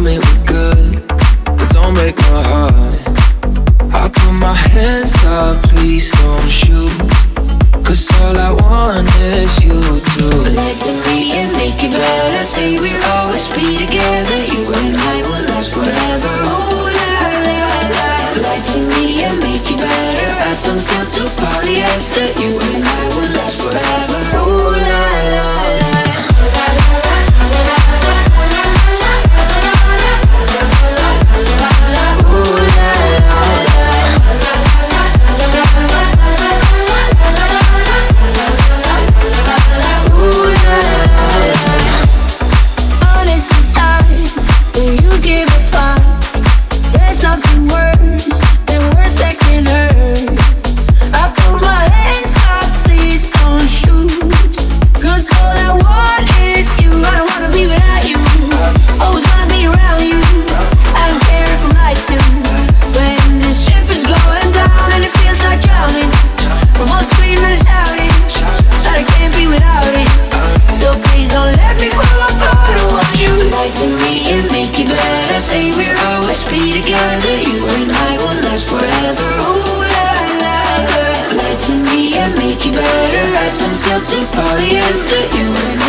me we're good, but don't break my heart. I put my hands up, please don't shoot. Cause all I want is you to Lie to me and make it better. Say we'll always be together. You and I will last forever. Oh, la, la, la. Lie to me and make it better. Add some sense give a fuck. There's nothing worse than words that can hurt. to polyester, you. and